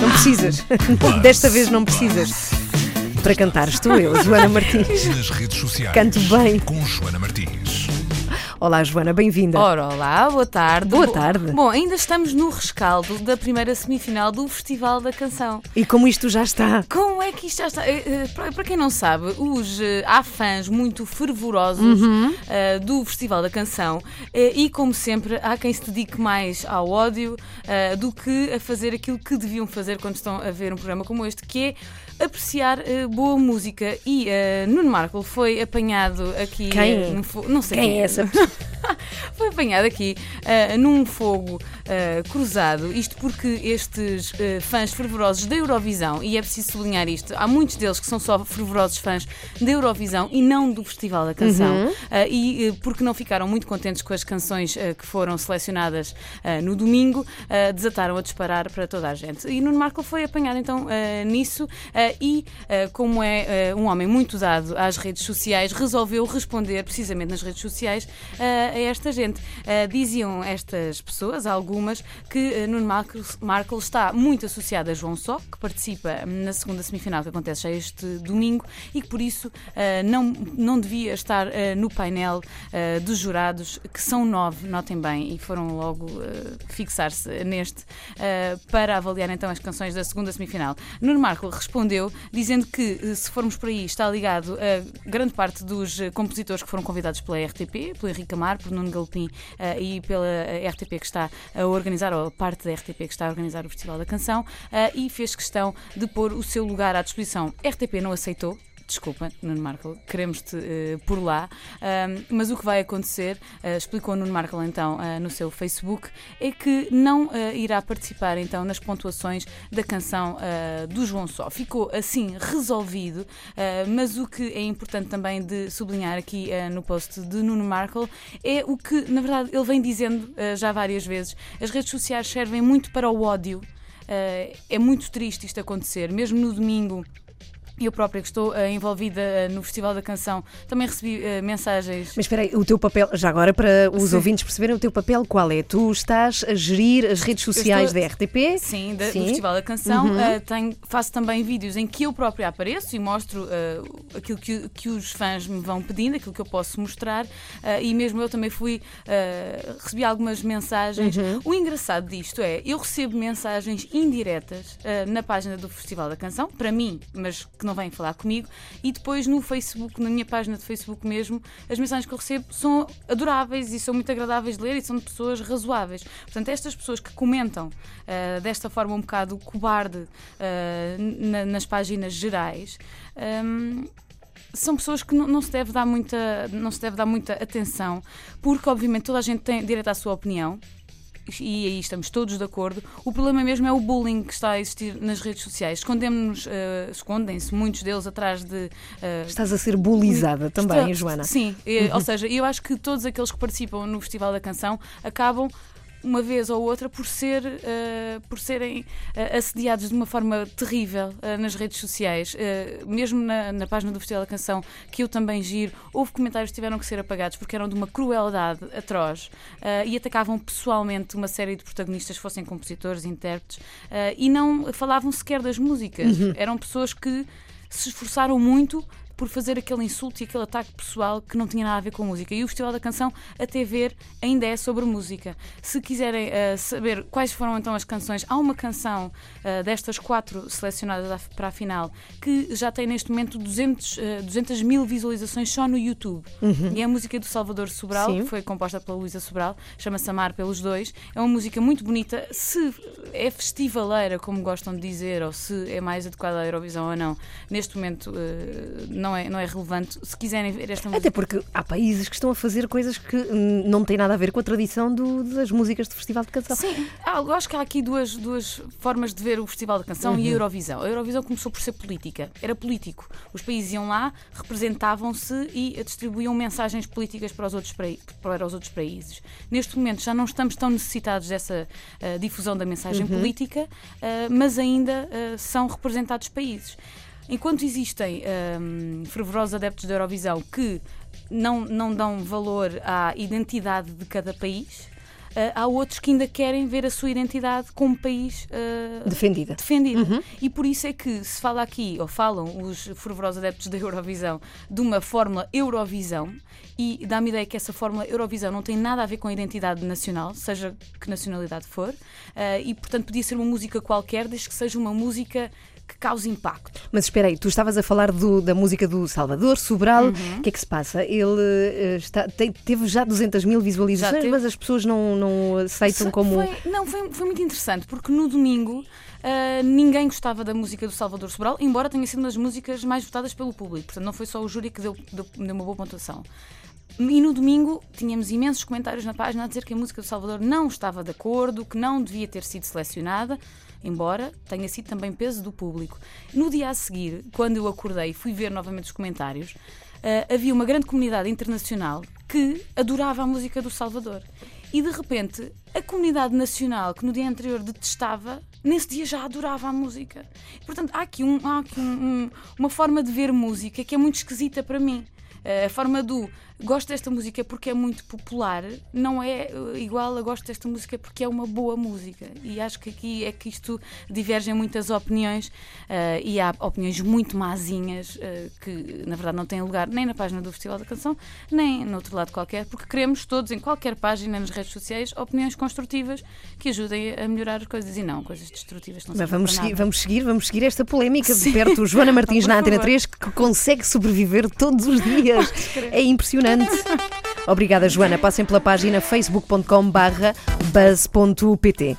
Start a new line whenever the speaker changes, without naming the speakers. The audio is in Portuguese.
Não precisas. Desta vez não precisas. Para cantar estou eu, Joana Martins.
Nas redes sociais.
Canto bem.
Com Joana Martins.
Olá, Joana, bem-vinda.
Ora, olá, boa tarde.
Boa
Bo-
tarde.
Bom, ainda estamos no rescaldo da primeira semifinal do Festival da Canção.
E como isto já está?
Como é que isto já está? Eh, eh, Para quem não sabe, os, eh, há fãs muito fervorosos
Uhum.
do Festival da Canção e, como sempre, há quem se dedique mais ao ódio do que a fazer aquilo que deviam fazer quando estão a ver um programa como este, que é apreciar eh, boa música. E eh, Nuno Marco foi apanhado aqui.
Quem?
fo- não sei
Quem é essa?
foi apanhado aqui ah, num fogo ah, cruzado. Isto porque estes ah, fãs fervorosos da Eurovisão, e é preciso sublinhar isto, há muitos deles que são só fervorosos fãs da Eurovisão e não do Festival da Canção, Ah, e porque não ficaram muito contentes com as canções que foram selecionadas no domingo, desataram a disparar para toda a gente. E Nuno Marco foi apanhado então nisso e, como é um homem muito dado às redes sociais, resolveu responder precisamente nas redes sociais a esta gente. Ah, diziam estas pessoas, algumas, que ah, Nuno Marco, Marco está muito associado a João Só, que participa na segunda semifinal que acontece já este domingo e que por isso ah, não, não devia estar no painel dos jurados, que são nove, notem bem, e foram logo fixar-se neste para avaliar então as canções da segunda semifinal. Nuno Marco respondeu dizendo que se formos por aí está ligado a grande parte dos compositores que foram convidados pela RTP, pelo Henrique Amar, por Nuno Galpim eh, e pela eh, RTP que está a organizar, ou parte da RTP que está a organizar o Festival da Canção, eh, e fez questão de pôr o seu lugar à disposição. RTP não aceitou. Desculpa, Nuno Marco, queremos-te eh, por lá. Ahm, mas o que vai acontecer, eh, explicou Nuno Marco então eh, no seu Facebook, é que não irá participar então nas pontuações da canção do João Só. Ficou assim resolvido, mas o que é importante também de sublinhar aqui no post de Nuno Marco é o que, na verdade, ele vem dizendo já várias vezes: as redes sociais servem muito para o ódio. É muito triste isto acontecer, mesmo no domingo. Eu própria, que estou eh, envolvida eh, no Festival da Canção, também recebi eh, mensagens.
Mas espera aí, o teu papel, já agora para os
Sim.
ouvintes perceberem o teu papel, qual é? Tu estás a gerir as redes sociais
estou-
da RTP?
Sim, da-
Sim.
do Festival da Canção.
Uhum.
Tenho- faço também vídeos em que eu própria apareço e mostro aquilo que, que os fãs me vão pedindo, aquilo que eu posso mostrar. e mesmo eu também fui. recebi algumas mensagens.
Uhum.
O engraçado disto é, eu recebo mensagens indiretas na página do Festival da Canção, para mim, mas que não vêm falar comigo, e depois no Facebook, na minha página de Facebook mesmo, as mensagens que eu recebo são adoráveis e são muito agradáveis de ler e são de pessoas razoáveis. Portanto, estas pessoas que comentam eh, desta forma um bocado cobarde eh, na- nas páginas gerais. ehm, são pessoas que não, não se deve dar muita não se deve dar muita atenção porque obviamente toda a gente tem direito à sua opinião e aí estamos todos de acordo. O problema mesmo é o bullying que está a existir nas redes sociais. Escondemos-nos, eh, escondem-se muitos deles atrás de. eh,
Estás a ser bulizada também,
Está-
Joana.
Sim, eh, ou seja, eu acho que todos aqueles que participam no Festival da Canção acabam uma vez ou outra por ser eh, por serem eh, assediados de uma forma terrível eh, nas redes sociais. Mesmo na, na página do Festival da Canção que eu também giro houve comentários que tiveram que ser apagados porque eram de uma crueldade atroz e atacavam pessoalmente uma série de protagonistas fossem compositores, intérpretes e não falavam sequer das músicas. Eram pessoas que se esforçaram muito por fazer aquele insulto e aquele ataque pessoal que não tinha nada a ver com música. E o Festival da Canção, até ver, ainda é sobre música. Se quiserem eh, saber quais foram então as canções, há uma canção eh, destas quatro selecionadas para a final que já tem neste momento 200, eh, 200 mil visualizações só no YouTube. E é a música do Salvador Sobral,
Sim.
que foi composta pela Luísa Sobral, chama-se Amar pelos Dois. É uma música muito bonita. Se é festivaleira, como gostam de dizer, ou se é mais adequada à Eurovisão ou não, neste momento eh, não, é, não é relevante. Se quiserem ver esta música.
Até porque há países que estão a fazer coisas que hum, não têm nada a ver com a tradição do- das músicas de festival de canção.
Sim, eu acho que há aqui duas, duas formas de ver o Festival da Canção e a Eurovisão. A Eurovisão começou por ser política, era político. Os países iam lá, representavam-se e distribuíam mensagens políticas para os outros, para os outros países. Neste momento já não estamos tão necessitados dessa ah, difusão da mensagem política, ah, mas ainda ah, são representados países. Enquanto existem ahm, fervorosos adeptos da Eurovisão que não, não dão valor à identidade de cada país, Uh, há outros que ainda querem ver a sua identidade como país uh,
defendida.
defendida. Uhum. E por isso é que se fala aqui, ou falam os fervorosos adeptos da Eurovisão, de uma fórmula Eurovisão, e dá-me ideia que essa fórmula Eurovisão não tem nada a ver com a identidade nacional, seja que nacionalidade for, uh, e portanto podia ser uma música qualquer, desde que seja uma música que cause impacto.
Mas espera aí, tu estavas a falar do, da música do Salvador Sobral. Uhum. O uhum. que é que se passa? Ele uh, está, tem, teve já 200 mil visualizações, mas as pessoas não, não aceitam como.
Foi, não, foi, foi muito interessante, porque no domingo. Uh, ninguém gostava da música do Salvador Sobral, embora tenha sido uma das músicas mais votadas pelo público. Portanto, não foi só o júri que deu, deu, deu uma boa pontuação. E no domingo tínhamos imensos comentários na página a dizer que a música do Salvador não estava de acordo, que não devia ter sido selecionada embora tenha sido também peso do público. No dia a seguir, quando eu acordei e fui ver novamente os comentários, uh, havia uma grande comunidade internacional que adorava a música do Salvador. E de repente, a comunidade nacional que no dia anterior detestava, nesse dia já adorava a música. Portanto, há aqui, um, há aqui um, um, uma forma de ver música que é muito esquisita para mim. Uh, a forma do gosto desta música porque é muito popular, não é eh, igual a gosto desta música porque é uma boa música. E acho que aqui é que isto diverge em muitas opiniões uh, e há opiniões muito mazinhas uh, que, na verdade, não têm lugar nem na página do Festival da Canção, nem no outro lado qualquer, porque queremos todos, em qualquer página, nas redes sociais, opiniões construtivas que ajudem a melhorar as coisas e não coisas destrutivas. Não
Mas vamos seguir, vamos seguir, vamos seguir esta polémica de perto. Joana Martins na Antena 3 que consegue sobreviver todos os dias. É impressionante impressionante. Obrigada, Joana. Passem pela página facebook.com/buzz.pt.